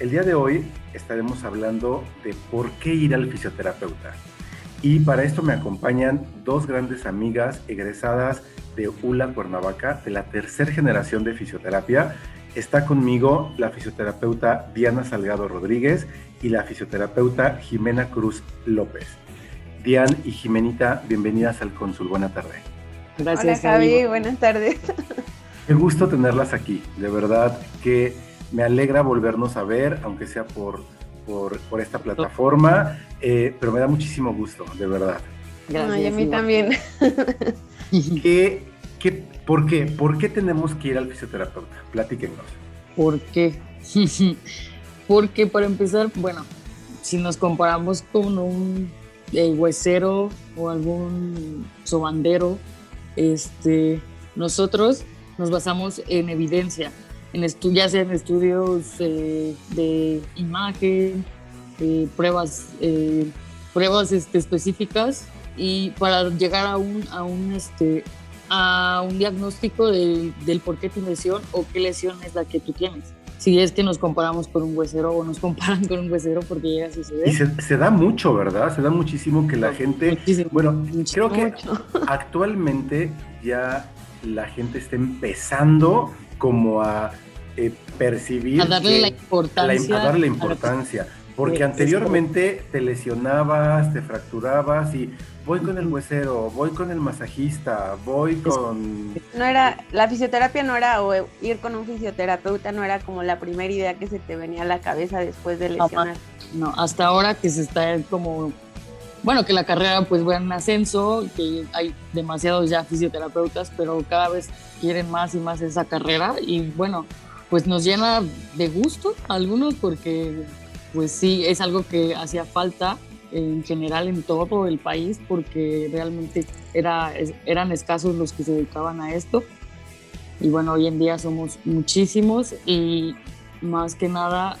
El día de hoy estaremos hablando de por qué ir al fisioterapeuta. Y para esto me acompañan dos grandes amigas egresadas de ULA Cuernavaca, de la tercera generación de fisioterapia. Está conmigo la fisioterapeuta Diana Salgado Rodríguez y la fisioterapeuta Jimena Cruz López. Diana y Jimenita, bienvenidas al Consul. Buenas tardes. Gracias, Hola, Javi. Buenas tardes. Qué gusto tenerlas aquí. De verdad que me alegra volvernos a ver, aunque sea por, por, esta plataforma, eh, pero me da muchísimo gusto, de verdad. Gracias, a mí también. ¿Qué, qué, por, qué? ¿Por qué tenemos que ir al fisioterapeuta? Platíquenos. ¿Por qué? Porque para empezar, bueno, si nos comparamos con un eh, huesero o algún sobandero, este, nosotros nos basamos en evidencia en ya sea en estudios eh, de imagen, eh, pruebas, eh, pruebas este, específicas y para llegar a un, a un, este, a un diagnóstico del por qué tu lesión o qué lesión es la que tú tienes. Si es que nos comparamos con un huesero o nos comparan con un huesero porque llega a suceder. Y se, se da mucho, ¿verdad? Se da muchísimo que la gente... bueno, creo que actualmente ya la gente está empezando como a eh, percibir. A darle la importancia. a darle importancia. Porque anteriormente te lesionabas, te fracturabas y voy con el huesero, voy con el masajista, voy con... No era, la fisioterapia no era, o ir con un fisioterapeuta no era como la primera idea que se te venía a la cabeza después de lesionar. No, hasta ahora que se está como, bueno, que la carrera pues va en ascenso, que hay demasiados ya fisioterapeutas, pero cada vez quieren más y más esa carrera y bueno, pues nos llena de gusto a algunos porque pues sí, es algo que hacía falta en general en todo el país porque realmente era, eran escasos los que se dedicaban a esto. Y bueno, hoy en día somos muchísimos y más que nada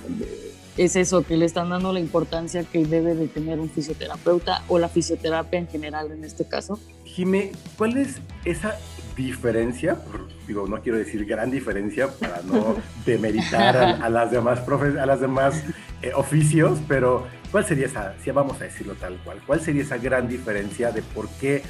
es eso, que le están dando la importancia que debe de tener un fisioterapeuta o la fisioterapia en general en este caso. Jime, ¿cuál es esa diferencia, digo, no quiero decir gran diferencia para no demeritar a, las demás profes, a las demás eh, oficios, pero ¿cuál sería esa, si vamos a decirlo tal cual, cuál sería esa gran diferencia de por qué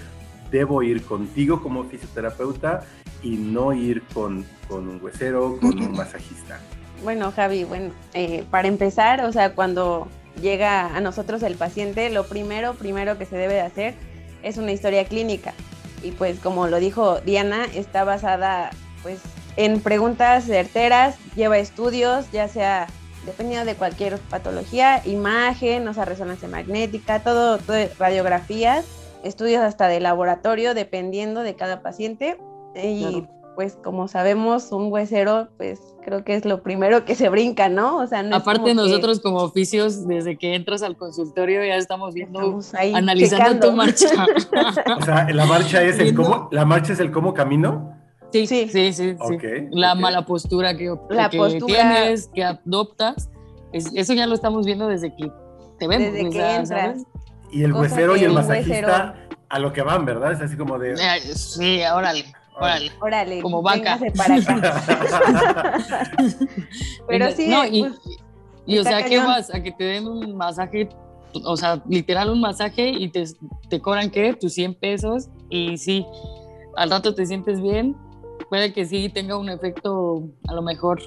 debo ir contigo como fisioterapeuta y no ir con, con un huesero, con un masajista? Bueno, Javi, bueno, eh, para empezar, o sea, cuando llega a nosotros el paciente, lo primero, primero que se debe de hacer es una historia clínica y pues como lo dijo Diana, está basada pues en preguntas certeras, lleva estudios, ya sea dependiendo de cualquier patología, imagen, o sea, resonancia magnética, todo, todo radiografías, estudios hasta de laboratorio, dependiendo de cada paciente. Y pues como sabemos, un huesero, pues creo que es lo primero que se brinca, ¿no? O sea, Aparte nosotros como oficios, desde que entras al consultorio ya estamos viendo, analizando tu marcha. o sea, la marcha es el cómo, la marcha es el cómo camino. Sí, sí, sí, sí. la mala postura que, tienes, que adoptas, eso ya lo estamos viendo desde que te vemos. Desde que entras. Y el huesero y el, masajista a lo que van, ¿verdad? Es así como de... Sí, órale. Órale. Órale. Como vaca. Para acá. Pero sí. No, y, pues, y o sea, ¿qué vas? A que te den un masaje, o sea, literal un masaje y te, te cobran, ¿qué? Tus 100 pesos. Y sí, al rato te sientes bien. Puede que sí tenga un efecto, a lo mejor,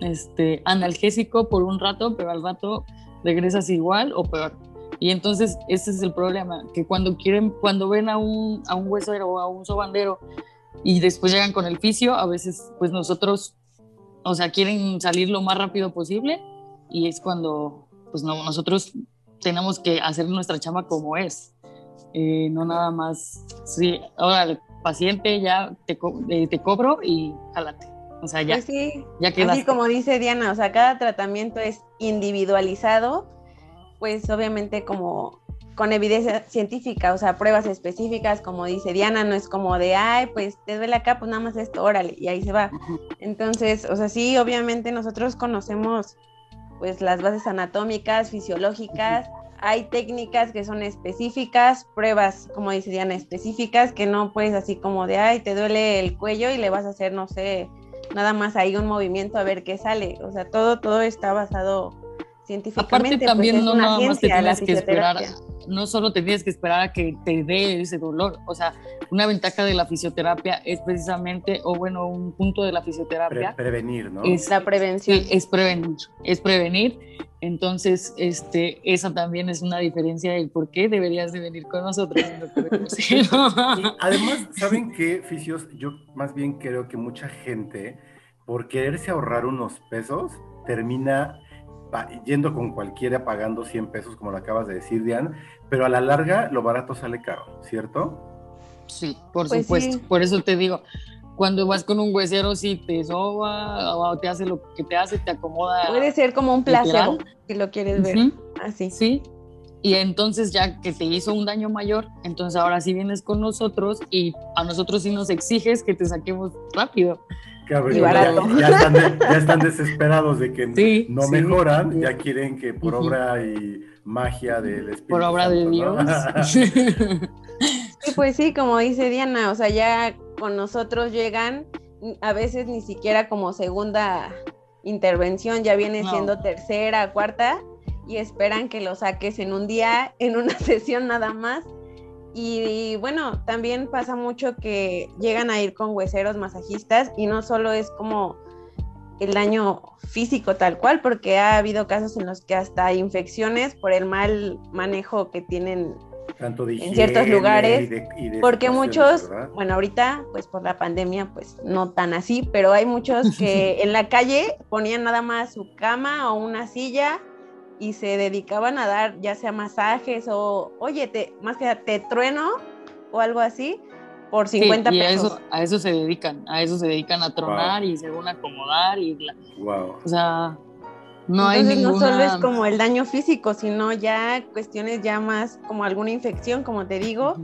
este, analgésico por un rato, pero al rato regresas igual o peor. Y entonces ese es el problema, que cuando quieren, cuando ven a un, a un huesero o a un sobandero y después llegan con el fisio, a veces pues nosotros, o sea, quieren salir lo más rápido posible y es cuando pues no, nosotros tenemos que hacer nuestra chamba como es, eh, no nada más, sí, ahora el paciente ya te, eh, te cobro y jálate. O sea, ya, pues sí, ya Así como dice Diana, o sea, cada tratamiento es individualizado pues obviamente como con evidencia científica, o sea, pruebas específicas, como dice Diana, no es como de, ay, pues te duele acá, pues nada más esto, órale, y ahí se va. Entonces, o sea, sí, obviamente nosotros conocemos pues las bases anatómicas, fisiológicas, hay técnicas que son específicas, pruebas, como dice Diana, específicas, que no puedes así como de, ay, te duele el cuello y le vas a hacer, no sé, nada más ahí un movimiento a ver qué sale. O sea, todo, todo está basado científicamente. Aparte también pues, no nada más te tienes que esperar, no solo te tienes que esperar a que te dé ese dolor, o sea, una ventaja de la fisioterapia es precisamente, o bueno, un punto de la fisioterapia. prevenir, ¿no? Es la prevención. es prevenir, es prevenir. Entonces, este, esa también es una diferencia del por qué deberías de venir con nosotros. además, ¿saben qué, fisios? Yo más bien creo que mucha gente, por quererse ahorrar unos pesos, termina yendo con cualquiera pagando 100 pesos, como lo acabas de decir, Diane, pero a la larga lo barato sale caro, ¿cierto? Sí, por pues supuesto. Por eso te digo, cuando vas con un huesero, si te soba o te hace lo que te hace, te acomoda. Puede ser como un placebo, si lo quieres ver. Así. Sí. Y entonces ya que te hizo un daño mayor, entonces ahora sí vienes con nosotros y a nosotros sí nos exiges que te saquemos rápido. Ya, están desesperados de que no mejoran, ya quieren que por obra y magia del Espíritu Por obra de Dios. sí, pues sí, como dice Diana, o sea, ya con nosotros llegan a veces ni siquiera como segunda intervención, ya viene siendo tercera, cuarta, y esperan que lo saques en un día, en una sesión nada más. Y, bueno, también pasa mucho que llegan a ir con hueseros masajistas y no solo es como el daño físico tal cual, porque ha habido casos en los que hasta infecciones por el mal manejo que tienen en ciertos lugares, porque muchos, bueno, ahorita pues por la pandemia pues no tan así, pero hay muchos que en la calle ponían nada más su cama o una silla y se dedicaban a dar ya sea masajes o, oye, te, más que te trueno o algo así por 50 y pesos. A eso, a eso se dedican, a eso se dedican a tronar y según acomodar y wow. o sea, no hay ninguna... no solo es como el daño físico, sino ya cuestiones ya más como alguna infección, como te digo,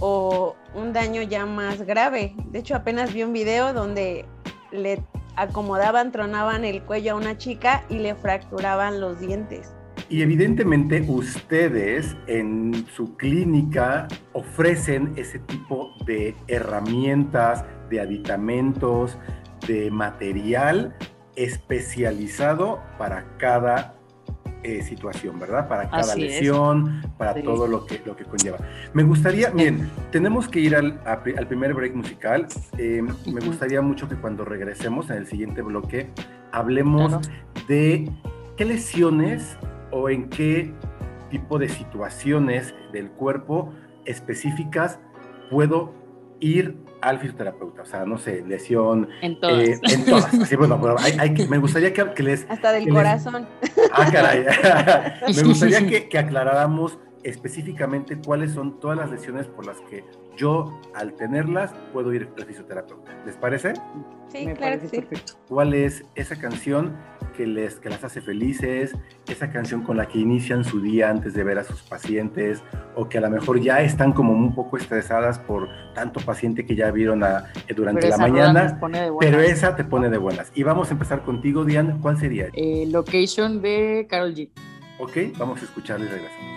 o un daño ya más grave. De hecho, apenas vi un video donde le acomodaban, tronaban el cuello a una chica y le fracturaban los dientes. Y evidentemente ustedes en su clínica ofrecen ese tipo de herramientas, de aditamentos, de material especializado para cada eh, situación, ¿verdad? Para cada lesión, para todo lo que, lo que conlleva. Me gustaría, bien, tenemos que ir al, al primer break musical. Eh, me gustaría mucho que cuando regresemos en el siguiente bloque hablemos de qué lesiones o en qué tipo de situaciones del cuerpo específicas puedo ir al fisioterapeuta, o sea, no sé, lesión. En todas. Eh, en todas. Sí, bueno, pero hay, me gustaría que, les. Hasta del corazón. ah, caray. me gustaría que, que aclaráramos específicamente cuáles son todas las lesiones por las que yo, al tenerlas, puedo ir al fisioterapeuta. ¿Les parece? Sí, claro que sí. ¿Cuál es esa canción que, les, que las hace felices? Esa canción con la que inician su día antes de ver a sus pacientes o que a lo mejor ya están como un poco estresadas por tanto paciente que ya vieron eh, durante la mañana, pero esa te pone de buenas. Y vamos a empezar contigo, Diane. ¿Cuál sería? Eh, location de Carol G. Ok, vamos a escucharle y regresamos.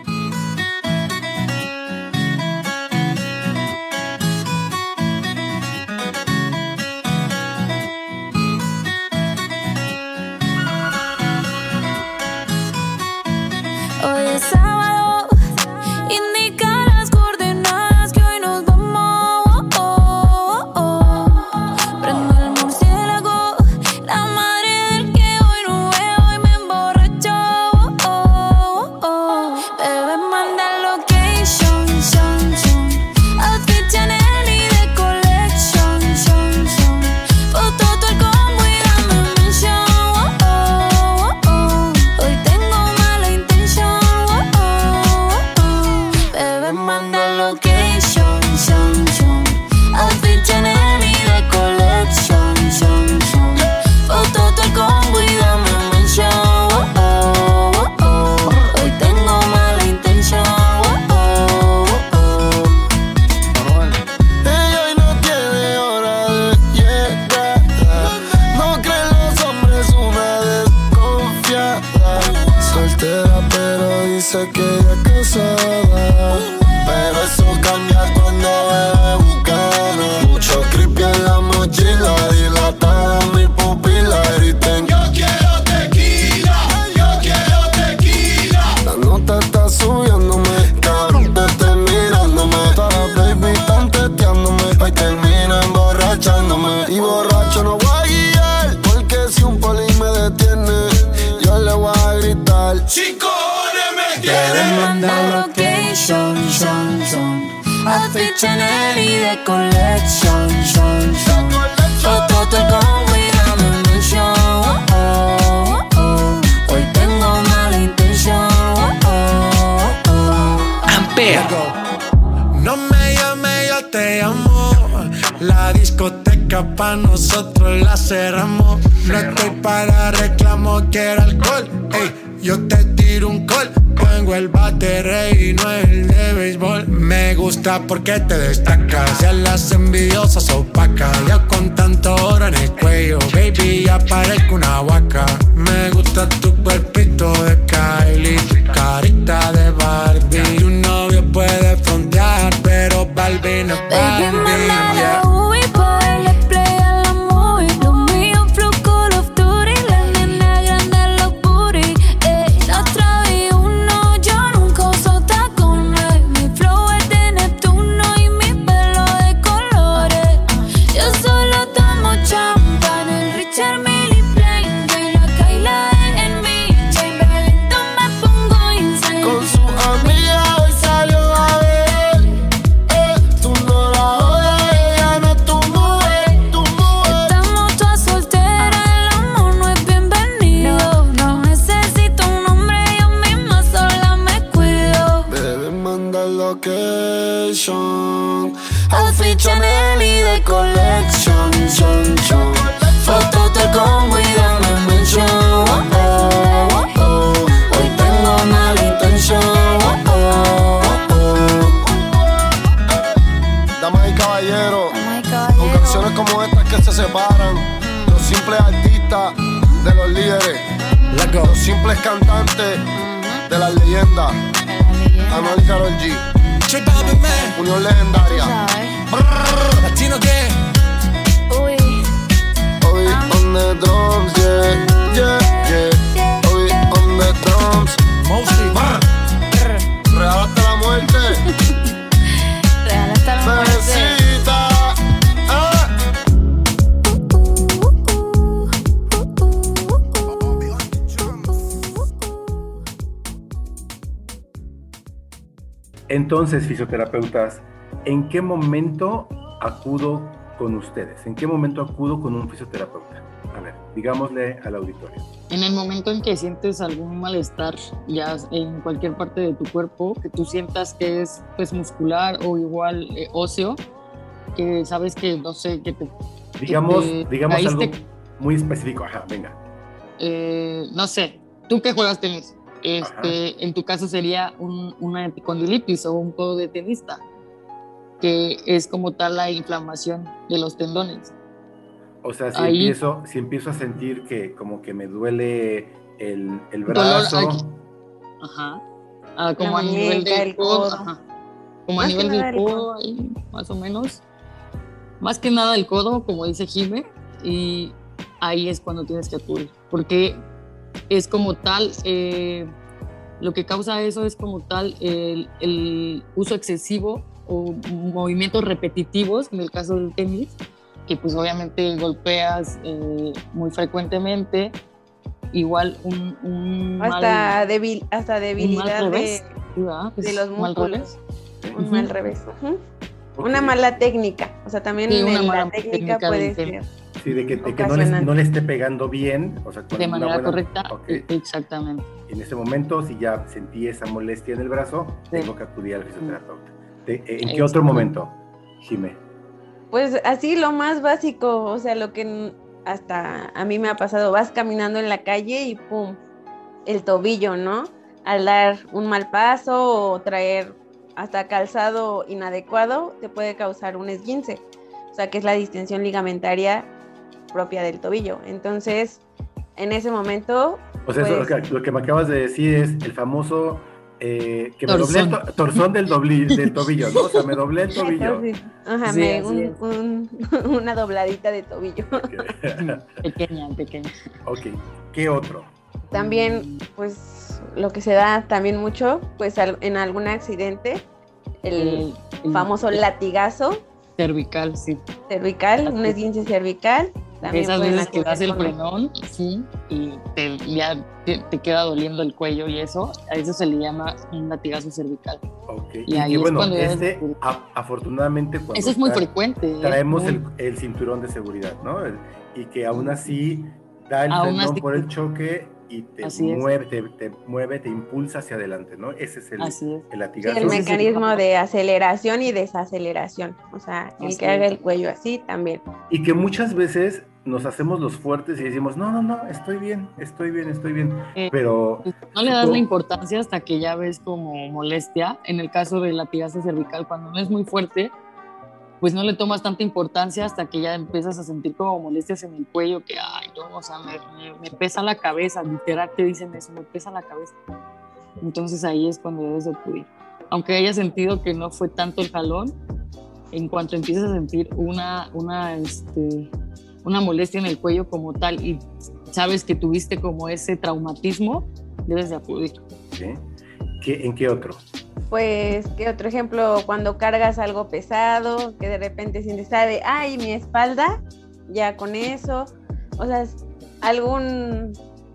Pa' nosotros la cerramos. No estoy para reclamo, quiero alcohol. Ey, yo te tiro un call. Tengo el bate rey y no el de béisbol. Me gusta porque te destacas. Ya las envidiosas opacas. Ya con tanto oro en el cuello, baby, ya parezco una vaca. Me gusta tu cuerpito Chanel y de collection, chon, chon. Fotos de con cuidado en mention. Oh, oh, oh. Hoy tengo mala intención. Oh, oh, oh. Damas y caballeros, Oh my con canciones como estas que se separan. Los simples artistas de los líderes. Los simples cantantes de las leyendas. Anuel y Karol G. Unión legendaria. Latino gang. Uy, Hoy on the drums, yeah, yeah, yeah. Hoy on the drums. Mostly. Real hasta la muerte. real hasta la muerte. Entonces, fisioterapeutas, ¿en qué momento acudo con ustedes? ¿En qué momento acudo con un fisioterapeuta? A ver, digámosle al auditorio. En el momento en que sientes algún malestar, ya en cualquier parte de tu cuerpo, que tú sientas que es pues muscular o igual eh, óseo, que sabes que, no sé, que te, Digamos, te digamos algo caíste. muy específico. Ajá, venga. eh, no sé, tú que juegas tenis, este, en tu caso sería un, una epicondilitis o un codo de tenista, que es como tal la inflamación de los tendones. O sea, si, Ahí- empiezo, si empiezo a sentir que como que me duele el, el Dolor brazo, aquí. Ajá. Ah, como La a nivel del el codo. codo. ajá. Como a Más que nivel del el codo, ahí, más o menos. Más que nada el codo, como dice Jime, y ahí es cuando tienes que acudir. Porque es como tal, eh, lo que causa eso es como tal el, el uso excesivo o movimientos repetitivos, en el caso del tenis, que pues obviamente golpeas eh, muy frecuentemente. Igual un, un mal- Hasta, debil, hasta un mal debilidad de, de Es los músculos. Un mal revés. Una mala técnica. O sea, también Sí, una mala la técnica técnica puede tema. Sí, de que, de que no, le, ocasional. no le esté pegando bien, o sea, con de manera buena- correcta, e- exactamente. En ese momento, si ya sentí esa molestia en el brazo, tengo que acudir al fisioterapeuta. De- ¿En qué otro momento, Jimé? Pues así lo más básico, o sea, lo que hasta a mí me ha pasado, vas caminando en la calle y pum, el tobillo, ¿no? Al dar un mal paso o traer hasta calzado inadecuado, te puede causar un esguince, o sea, que es la distensión ligamentaria propia del tobillo. Entonces, en ese momento, O sea, eso, Pues- lo, que, lo que me acabas de decir es el famoso eh, que me doblé el torzón del, del tobillo, ¿no? O sea, me doblé el tobillo. Ajá, me, una dobladita de tobillo. pequeña, pequeña. Ok, ¿qué otro? También, pues, lo que se da también mucho, pues, en algún accidente, el, famoso latigazo. Cervical, sí. Cervical, un esguince cervical esas veces que das el frenón, sí, y te, ya te, queda doliendo el cuello y eso, a eso se le llama un latigazo cervical. Okay. Y, ahí bueno, este, afortunadamente, cuando eso es muy frecuente. Traemos El, el, cinturón de seguridad, ¿no? y que aún así da el frenón por el choque y te mueve, te, mueve, te impulsa hacia adelante, ¿no? Ese es el, el latigazo. el mecanismo de aceleración y desaceleración, o sea, el que haga el cuello así también. Y que muchas veces nos hacemos los fuertes y decimos, no, no, no, estoy bien, estoy bien, estoy bien, eh, pero... No le das la importancia hasta que ya ves como molestia, en el caso del latigazo cervical, cuando no es muy fuerte, pues no le tomas tanta importancia hasta que ya empiezas a sentir como molestias en el cuello, que, ay, no, o sea, me, pesa la cabeza, literal te dicen eso, me pesa la cabeza. Entonces ahí es cuando debes de acudir. Aunque hayas sentido que no fue tanto el jalón, en cuanto empiezas a sentir una, una, este, una molestia en el cuello como tal y sabes que tuviste como ese traumatismo, debes de acudir. ¿Qué, ¿En qué otro? Pues, ¿qué otro ejemplo? Cuando cargas algo pesado, que de repente sientes, sabe, ay, mi espalda, ya con eso, o sea, algún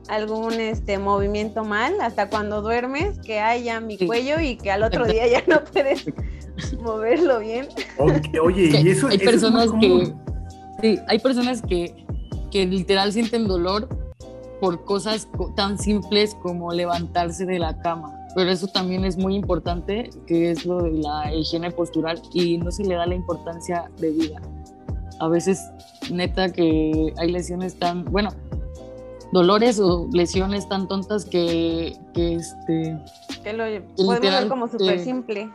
algún este movimiento mal hasta cuando duermes que hay ya mi cuello y que al otro día ya no puedes moverlo bien. oye, y eso, hay personas que sí, hay personas que, que literal sienten dolor por cosas tan simples como levantarse de la cama pero eso también es muy importante, que es lo de la higiene postural y no se le da la importancia de vida. A veces, neta, que hay lesiones tan, bueno, dolores o lesiones tan tontas que, que este... Que lo podemos ver como súper simple.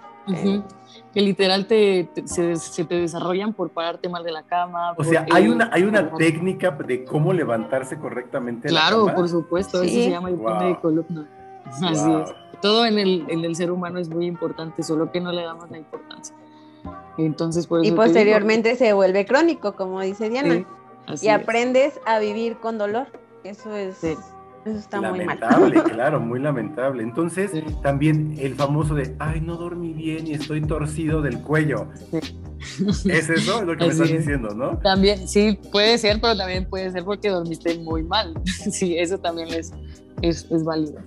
que literal te, se, te desarrollan por pararte mal de la cama. O sea, hay una, hay una técnica de cómo levantarse correctamente. Claro, por supuesto, eso se llama el de columna. Así es todo en el, en el ser humano es muy importante, solo que no le damos la importancia. Entonces, por y posteriormente se vuelve crónico, como dice Diana. y aprendes a vivir con dolor. Eso es. Eso está muy mal. Lamentable, claro, muy lamentable. Entonces, también el famoso de, ay, no dormí bien y estoy torcido del cuello. ¿Es eso lo que me estás diciendo, no? También, sí, puede ser, pero también puede ser porque dormiste muy mal. sí, eso también es, es, es válido.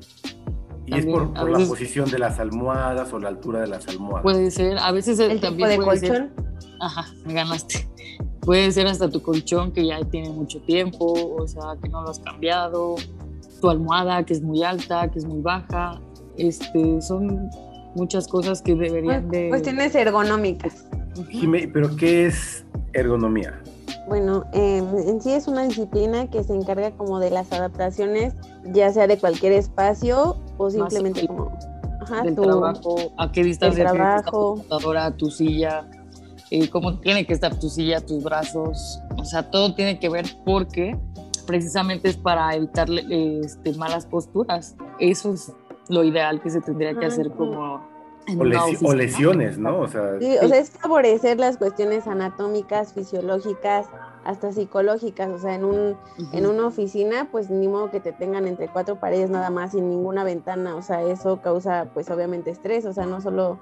Y es por, la posición de las almohadas o la altura de las almohadas. Puede ser, a veces el también tipo de colchón. ajá, me ganaste. Puede ser hasta tu colchón que ya tiene mucho tiempo, o sea, que no lo has cambiado, tu almohada que es muy alta, que es muy baja. Este, son muchas cosas que deberían pues, de... Cuestiones ergonómicas. pero ¿qué es ergonomía? Bueno, em, en sí es una disciplina que se encarga como de las adaptaciones, ya sea de cualquier espacio o simplemente como ajá, tu, trabajo, a qué distancia tiene tu computadora, tu silla, eh, cómo tiene que estar tu silla, tus brazos, o sea, todo tiene que ver porque precisamente es para evitar este, malas posturas. Eso es lo ideal que se tendría que hacer como o, lesiones, ¿no? O sea, o sea, es favorecer las cuestiones anatómicas, fisiológicas, hasta psicológicas. O sea, en, un, en una oficina, pues ni modo que te tengan entre cuatro paredes nada más, sin ninguna ventana. O sea, eso causa, pues obviamente estrés. O sea, no solo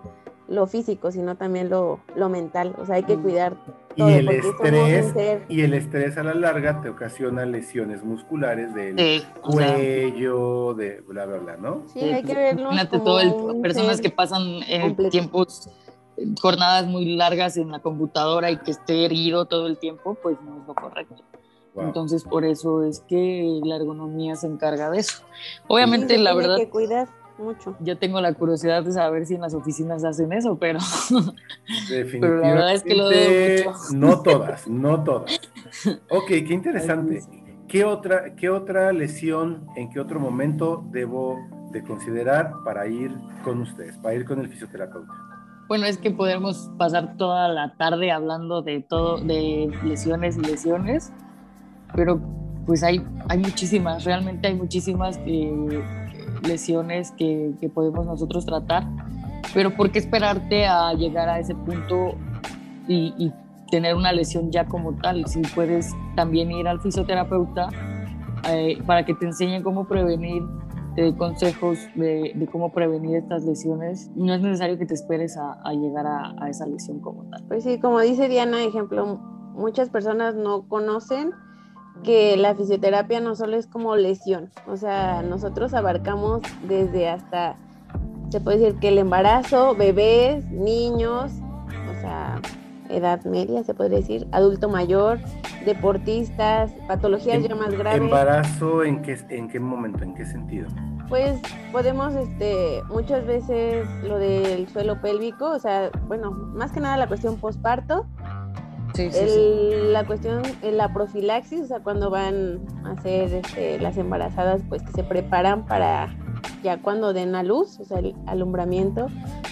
lo físico, sino también lo, lo mental. O sea, hay que mm. cuidar todo. Y el, estrés, y el estrés a la larga te ocasiona lesiones musculares del cuello, de bla, bla, bla, ¿no? Sí, hay que verlo. Imagínate todo el, personas que pasan en tiempos, jornadas muy largas en la computadora y que esté herido todo el tiempo, pues no es lo correcto. Entonces, por eso es que la ergonomía se encarga de eso. Obviamente, la verdad. que cuidar mucho. Yo tengo la curiosidad de saber si en las oficinas hacen eso, pero, pero la verdad es que lo mucho. No todas, no todas. Ok, qué interesante. ¿Qué otra, ¿Qué otra lesión, en qué otro momento debo de considerar para ir con ustedes, para ir con el fisioterapeuta? Bueno, es que podemos pasar toda la tarde hablando de todo, de lesiones y lesiones, pero pues hay, hay muchísimas, realmente hay muchísimas que lesiones que, podemos nosotros tratar, pero ¿por qué esperarte a llegar a ese punto y, tener una lesión ya como tal? Si puedes también ir al fisioterapeuta eh, para que te enseñe cómo prevenir, te dé consejos de, cómo prevenir estas lesiones. No es necesario que te esperes a, a llegar a, a, esa lesión como tal. Pues sí, como dice Diana, ejemplo, muchas personas no conocen que la fisioterapia no solo es como lesión, o sea, nosotros abarcamos desde hasta, se puede decir que el embarazo, bebés, niños, o sea, edad media, se puede decir, adulto mayor, deportistas, patologías ya más graves. ¿Embarazo en qué, en qué momento, en qué sentido? Pues podemos, este, muchas veces lo del suelo pélvico, o sea, bueno, más que nada la cuestión posparto, Sí, sí, el, sí. La cuestión, la profilaxis, o sea, cuando van a hacer este, las embarazadas, pues que se preparan para ya cuando den a luz, o sea, el alumbramiento,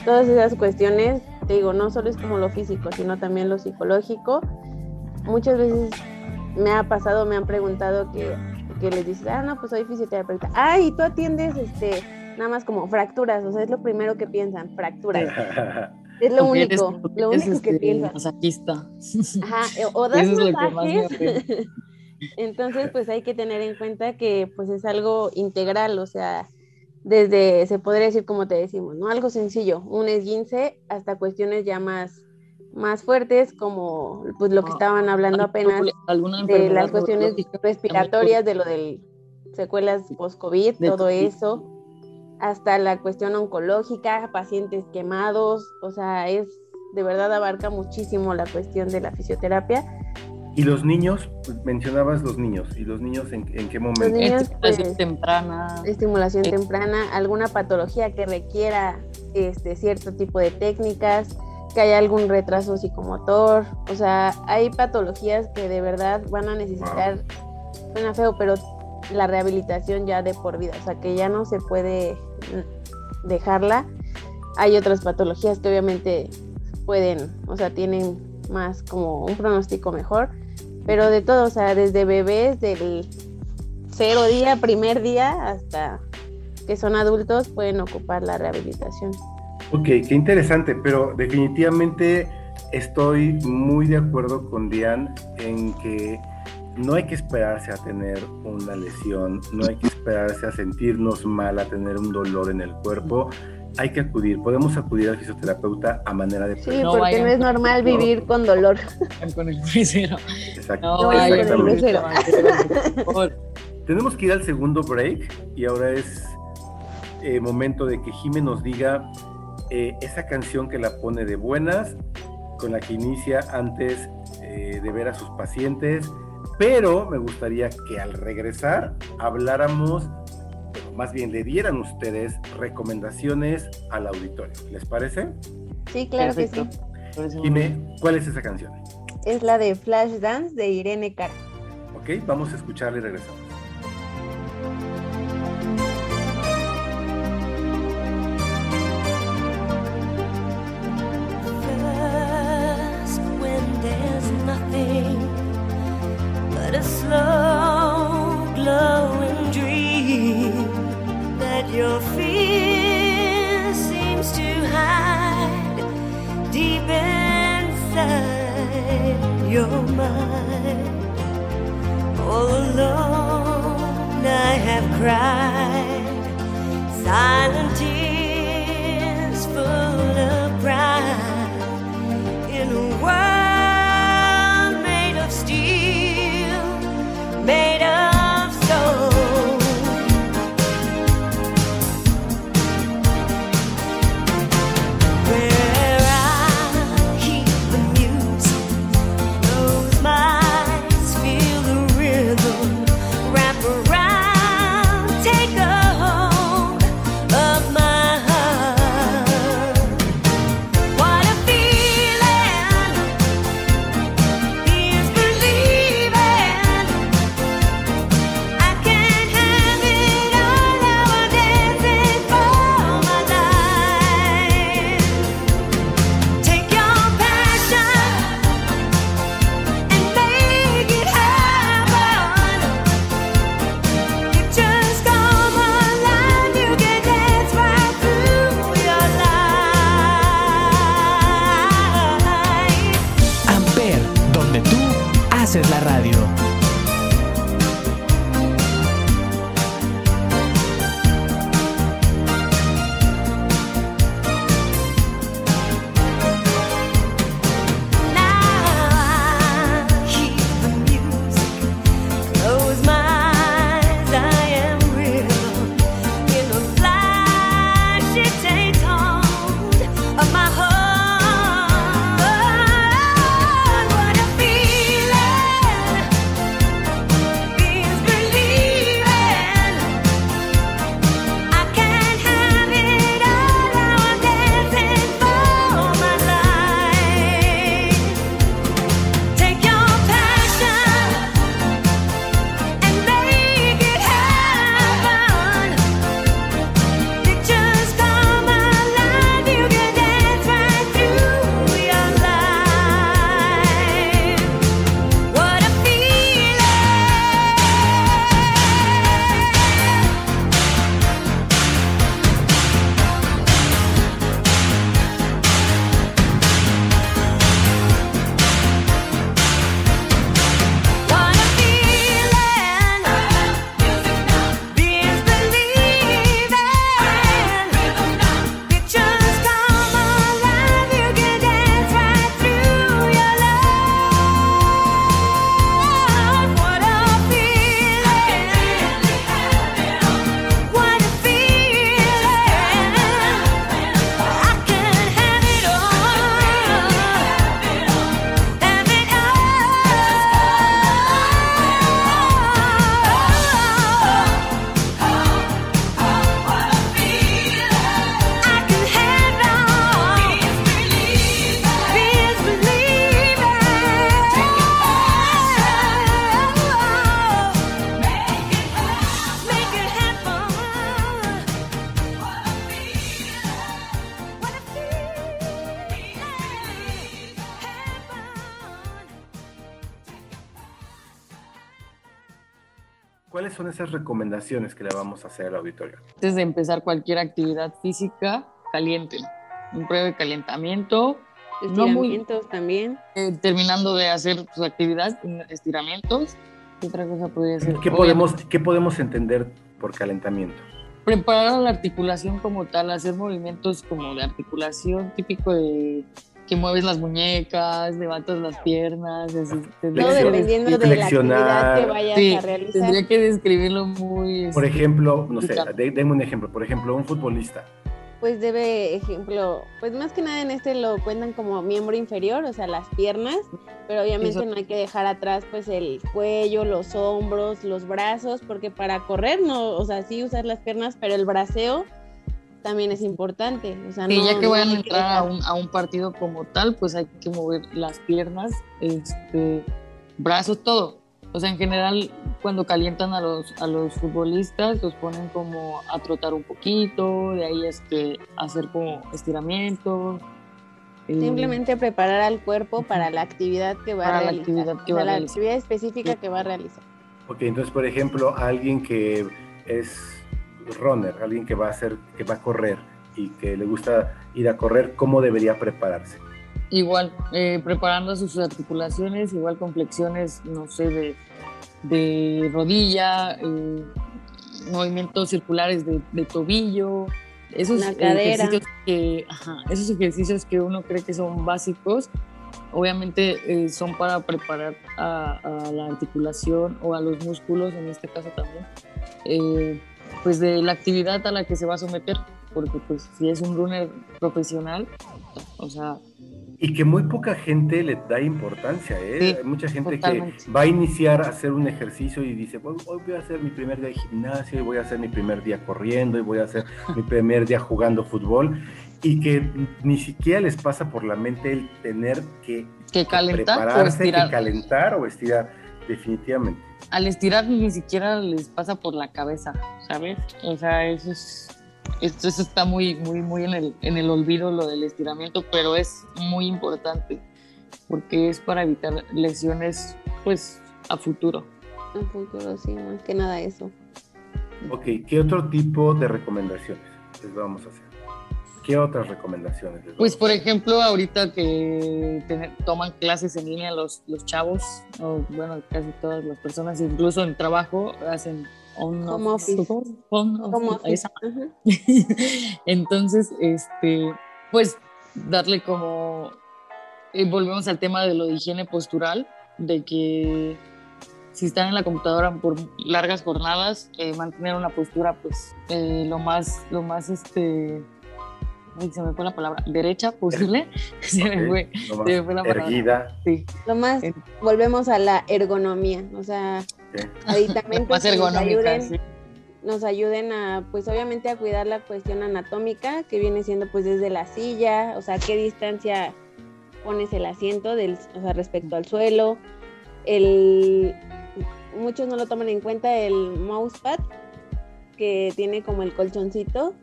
todas esas cuestiones, te digo, no solo es como lo físico, sino también lo psicológico. Muchas veces me ha pasado, me han preguntado que, que les dices, ah, no, pues soy fisioterapeuta. Ah, y tú atiendes este, nada más como fracturas, o sea, es lo primero que piensan, fracturas. Es lo único, eres- lo único que este, piensan. masajista. Ajá, eh, o das Eso es lo que más me masajes. Entonces, pues hay que tener en cuenta que pues es algo integral, o sea, desde, se podría decir como te decimos, ¿no? Algo sencillo, un esguince hasta cuestiones ya más, más fuertes, como pues lo que Ah, estaban hablando apenas de las cuestiones respiratorias, de lo del secuelas post-COVID, todo eso, hasta la cuestión oncológica, pacientes quemados, o sea, es de verdad abarca muchísimo la cuestión de la fisioterapia. ¿Y los niños? Pues, mencionabas los niños. ¿Y los niños en, en qué momento? Los niños, estimulación pues, temprana. estimulación Eh. temprana, alguna patología que requiera este, cierto tipo de técnicas, que haya algún retraso psicomotor, o sea, hay patologías que de verdad van a necesitar, suena feo, pero la rehabilitación ya de por vida, o sea, que ya no se puede dejarla. Hay otras patologías que obviamente pueden, o sea, tienen más como un pronóstico mejor, pero de todo, o sea, desde bebés del cero día, primer día, hasta que son adultos, pueden ocupar la rehabilitación. Ok, qué interesante, pero definitivamente estoy muy de acuerdo con Diane en que no hay que esperarse a tener una lesión, no hay que esperarse a sentirnos mal, a tener un dolor en el cuerpo. Hay que acudir, podemos acudir al fisioterapeuta a manera de Sí. No porque no es normal no. vivir con dolor. con el crucero. Exacto. No, con el. Tenemos que ir al segundo break y ahora es eh, momento de que Jime nos diga eh, esa canción que la pone de buenas, con la que inicia antes eh, de ver a sus pacientes, pero me gustaría que al regresar habláramos, bueno, más bien le dieran ustedes recomendaciones al auditorio. ¿Les parece? Sí, claro que Perfecto. sí. Por eso- Jime, ¿cuál es esa canción? Es la de Flash Dance de Irene Cara. Ok, vamos a escucharla y regresamos. Slow glowing dream that your fear seems to hide deep inside your mind. All alone, I have cried ¿Cuáles son esas recomendaciones que le vamos a hacer al auditorio? Antes de empezar cualquier actividad física, calienten. Un breve calentamiento. no muy- Estiramientos también. eh, terminando de hacer sus actividades, estiramientos. ¿Qué otra cosa podría ser? ¿Qué podemos, ¿Qué podemos entender por calentamiento? preparar la articulación como tal, hacer movimientos como de articulación típico de que mueves las muñecas, levantas las piernas, así, tendría Todo Flexionar. que- dependiendo de la actividad que vayas sí, a realizar. tendría que describirlo muy Por este, ejemplo, no sé, denme un ejemplo. Por ejemplo, un futbolista. Pues debe, ejemplo, pues más que nada en este lo cuentan como miembro inferior, o sea, las piernas, pero obviamente Eso. no hay que dejar atrás pues el cuello, los hombros, los brazos, porque para correr no, o sea, sí usar las piernas, pero el braceo también es importante, o sea, Sí, no, ya que no vayan a entrar a un, a un partido como tal, pues hay que mover las piernas, este, brazos, todo. O sea, en general, cuando calientan a los, a los futbolistas, los ponen como a trotar un poquito, de ahí este, hacer como estiramientos. eh, Simplemente preparar al cuerpo para la actividad que va Para a la realizar. actividad que o va sea, a la realizar. actividad específica Sí. que va a realizar. Ok, entonces, por ejemplo, alguien que es runner, alguien que va a hacer, que va a correr y que le gusta ir a correr, ¿cómo debería prepararse? Igual, eh, preparando sus articulaciones, igual con flexiones, no sé, de, de rodilla, eh, movimientos circulares de, de tobillo, esos La cadera. ejercicios que, ajá, esos ejercicios que uno cree que son básicos, obviamente eh, son para preparar a, a la articulación o a los músculos, en este caso también, eh, pues de la actividad a la que se va a someter, porque pues si es un runner profesional, o sea, Y que muy poca gente le da importancia, ¿eh? Sí, Hay mucha gente totalmente. que va a iniciar a hacer un ejercicio y dice, "Bueno, hoy voy a hacer mi primer día de gimnasio, y voy a hacer mi primer día corriendo, y voy a hacer mi primer día jugando fútbol, y que ni siquiera les pasa por la mente el tener que que calentar o prepararse, que calentar o estirar, definitivamente. Al estirar ni siquiera les pasa por la cabeza, ¿sabes? O sea, eso es esto, eso está muy, muy, muy en el, en el olvido lo del estiramiento, pero es muy importante porque es para evitar lesiones, pues, a futuro. En futuro, sí, más que nada eso. Ok, ¿qué otro tipo de recomendaciones les vamos a hacer? ¿Qué otras recomendaciones les Pues, por ejemplo, ahorita que toman clases en línea los, los chavos, o bueno, casi todas las personas, incluso en trabajo, hacen un Home office. home office. Entonces, este, pues darle como, eh, volvemos al tema de lo de higiene postural, de que si están en la computadora por largas jornadas, eh, mantener una postura, pues, eh, lo más, lo más, este, ay, se me fue la palabra, derecha posible, se me fue, se me fue la palabra. erguida. sí, Lo más, volvemos a la ergonomía, o sea, ok. aditamentos más ergonómica, ayuden, sí. nos ayuden a, pues obviamente a cuidar la cuestión anatómica, que viene siendo pues desde la silla, o sea, qué distancia pones el asiento del, o sea, respecto al suelo, el, muchos no lo toman en cuenta el mousepad, que tiene como el colchoncito,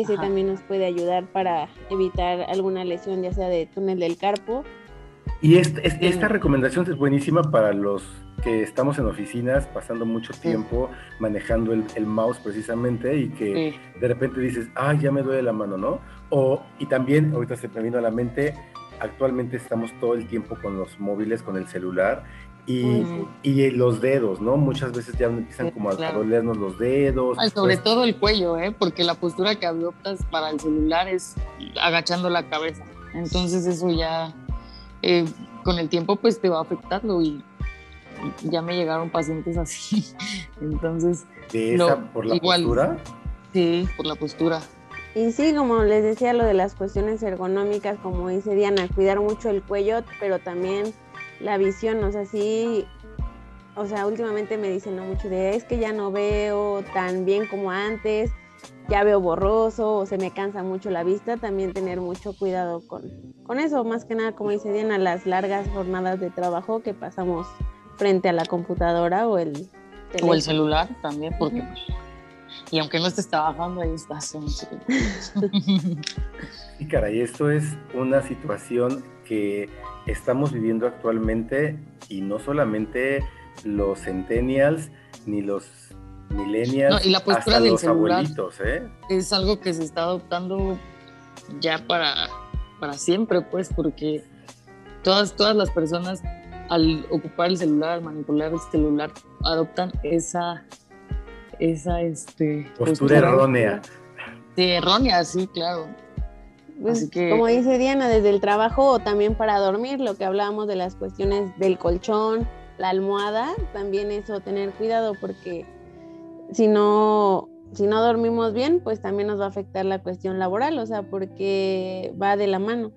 ese Ajá. también nos puede ayudar para evitar alguna lesión, ya sea de túnel del carpo, Y es- es- Sí. esta recomendación es buenísima para los que estamos en oficinas pasando mucho tiempo manejando el, el mouse precisamente y que Sí. de repente dices, ay, ya me duele la mano, ¿no? O, y también, ahorita se me vino a la mente, actualmente estamos todo el tiempo con los móviles, con el celular y, y los dedos, ¿no? Muchas veces ya empiezan Sí, como a, a claro. dolernos los dedos. Ay, sobre pues, todo el cuello, ¿eh? porque la postura que adoptas para el celular es agachando la cabeza. Entonces eso ya eh, con el tiempo pues te va afectando y y ya me llegaron pacientes así. Entonces, de lo- esa, por la igual. postura. sí, por la postura. Y sí, como les decía, lo de las cuestiones ergonómicas, como dice Diana, cuidar mucho el cuello, pero también la visión, o sea, sí, o sea, últimamente me dicen ¿no? mucho de, es que ya no veo tan bien como antes, ya veo borroso o se me cansa mucho la vista, también tener mucho cuidado con, con eso, más que nada, como dice Diana, las largas jornadas de trabajo que pasamos frente a la computadora o el O el teléfono. celular también, porque pues, y aunque no estés trabajando, ahí estás. Y caray, esto es una situación que estamos viviendo actualmente y no solamente los centennials ni los millennials No, y la hasta del los abuelitos, ¿eh? es algo que se está adoptando ya para, para siempre, pues, porque todas, todas las personas al ocupar el celular, al manipular el celular, adoptan esa, esa este, Postura errónea. Sí, errónea, sí, claro. Pues, Así que- Como dice Diana, desde el trabajo o también para dormir, lo que hablábamos de las cuestiones del colchón, la almohada, también eso, tener cuidado porque si no, si no dormimos bien, pues también nos va a afectar la cuestión laboral, o sea, porque va de la mano.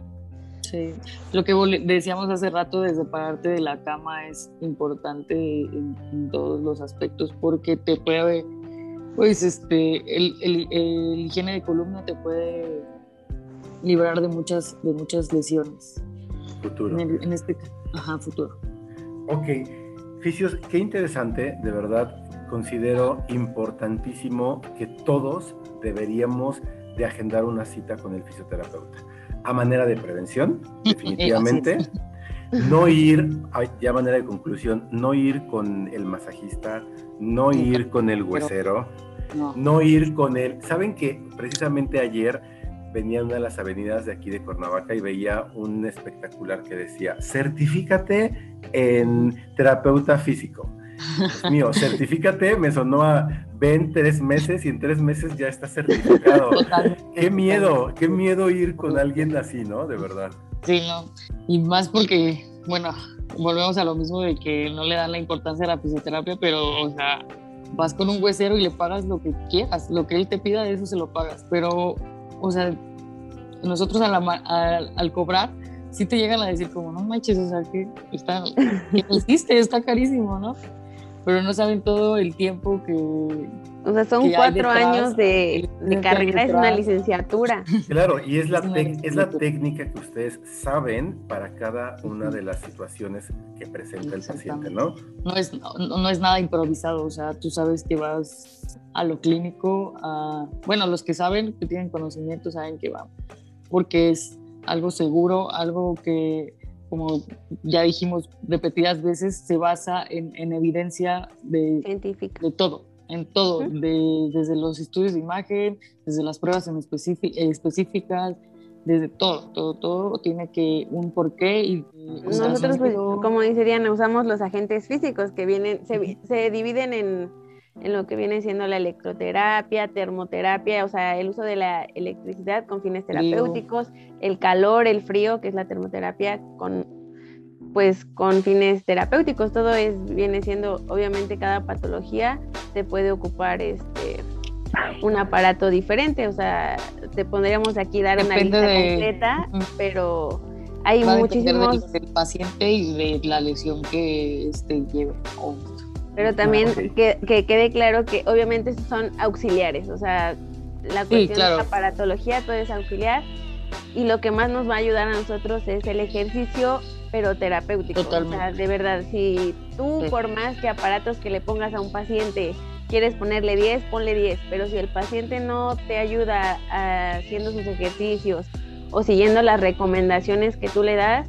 Sí, lo que decíamos hace rato de separarte de la cama es importante en, en todos los aspectos porque te puede, pues, este, el, el- el higiene de columna te puede librar de muchas, de muchas lesiones Futuro. en, el- en este ajá, futuro. Ok, Fisios, qué interesante, de verdad considero importantísimo que todos deberíamos de agendar una cita con el fisioterapeuta. A manera de prevención, definitivamente. No ir, ya a manera de conclusión, no ir con el masajista, no ir con el huesero, No. no ir con el... ¿Saben que precisamente ayer venía en una de las avenidas de aquí de Cuernavaca y veía un espectacular que decía, certifícate en terapeuta físico. Dios mío, certifícate, me sonó a ven tres meses y en tres meses ya está certificado. Qué miedo, qué miedo ir con alguien así, ¿no? De verdad. Sí, no. Y más porque, bueno, volvemos a lo mismo de que no le dan la importancia a la fisioterapia, pero, o sea, vas con un huesero y le pagas lo que quieras, lo que él te pida, eso se lo pagas. Pero, o sea, nosotros a la al, cobrar, sí te llegan a decir como, no manches, o sea, que está, que hiciste, está carísimo, ¿no? Pero no saben todo el tiempo que, O sea, son cuatro detrás, años de, de carrera, es una licenciatura. Claro, y es la, Es una tec- es la técnica que ustedes saben para cada una de las situaciones que presenta el paciente, ¿no? no es, no, no es nada improvisado, o sea, tú sabes que vas a lo clínico, a, bueno, los que saben, que tienen conocimiento, saben que van, porque es algo seguro, algo que, como ya dijimos repetidas veces, se basa en, en evidencia de, científica. de todo, en todo, de- desde los estudios de imagen, desde las pruebas en específi- específicas, desde todo, todo, todo tiene que un porqué y Nosotros, pues, como dice Diana, usamos los agentes físicos que vienen, se, se dividen en, en lo que viene siendo la electroterapia, termoterapia, o sea, el uso de la electricidad con fines terapéuticos, el calor, el frío, que es la termoterapia con pues con fines terapéuticos, todo es viene siendo obviamente cada patología se puede ocupar este un aparato diferente, o sea, te pondríamos aquí dar una Depende lista de- completa, pero hay Va muchísimos del, del paciente y de la lesión que este, lleve. o- Pero también ok. que, que quede claro que obviamente son auxiliares, o sea, la cuestión claro. de la aparatología, todo es auxiliar, y lo que más nos va a ayudar a nosotros es el ejercicio, pero terapéutico. Totalmente. O sea, de verdad, si tú Sí. por más que aparatos que le pongas a un paciente, quieres ponerle 10, ponle 10, pero si el paciente no te ayuda a- haciendo sus ejercicios o siguiendo las recomendaciones que tú le das,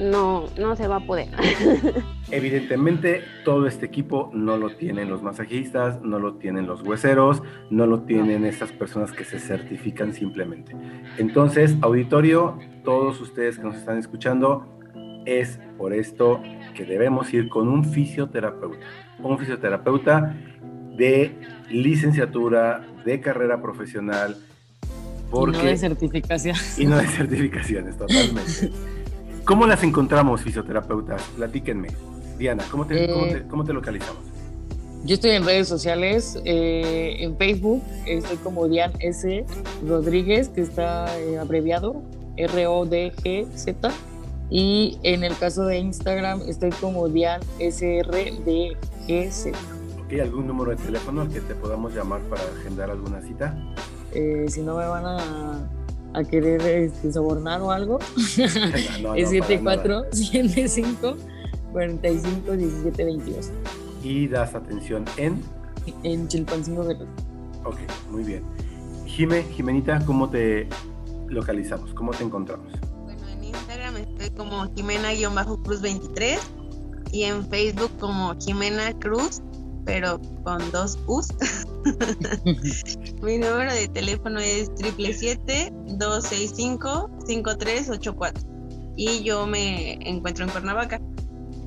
no, no se va a poder. Evidentemente, todo este equipo no lo tienen los masajistas, no lo tienen los hueseros, no lo tienen estas personas que se certifican simplemente. Entonces, auditorio, todos ustedes que nos están escuchando, es por esto que debemos ir con un fisioterapeuta, un fisioterapeuta de licenciatura, de carrera profesional, porque... No de certificación. y no de certificaciones, totalmente. ¿Cómo las encontramos, fisioterapeutas? Platíquenme. Diana, ¿cómo te, Eh, cómo te- cómo te localizamos? Yo estoy en redes sociales, eh, en Facebook estoy como Dian S. Rodríguez, que está eh, abreviado R-O-D-G-Z. Y en el caso de Instagram estoy como Dian S-R-D-G-Z. ¿Ok? ¿Algún número de teléfono al que te podamos llamar para agendar alguna cita? Eh, si no me van a, a querer este, sobornar o algo, No, no, es para nada. 74 75 45 17 22 Y das atención en... en Chilpancingo Guerrero. Ok, muy bien. Jime, Jimenita, ¿cómo te localizamos? ¿Cómo te encontramos? Estoy como Jimena-Cruz23 y en Facebook como Jimena Cruz, pero con dos U's. Mi número de teléfono es 777-265-5384 y yo me encuentro en Cuernavaca.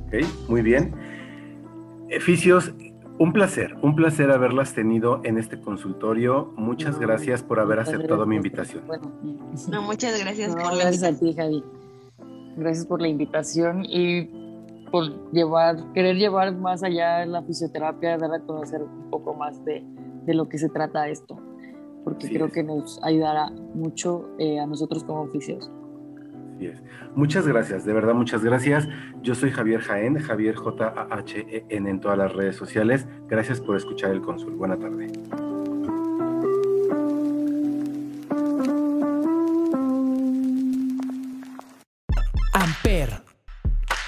Ok, muy bien. Eficios, un placer, un placer haberlas tenido en este consultorio. Muchas No, gracias por haber aceptado mi invitación. Bueno, No, muchas gracias no, por la gracias a ti, Javi. Gracias por la invitación y por llevar, querer llevar más allá la fisioterapia, dar a conocer un poco más de, de lo que se trata esto, porque creo es. que nos ayudará mucho eh, a nosotros como oficios. Es. Muchas gracias, de verdad, muchas gracias. Yo soy Javier Jaén, Javier J-A-H-E-N en todas las redes sociales. Gracias por escuchar el consul. Buena tarde.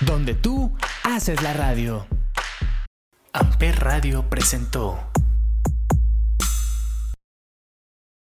Donde tú haces la radio. Amper Radio presentó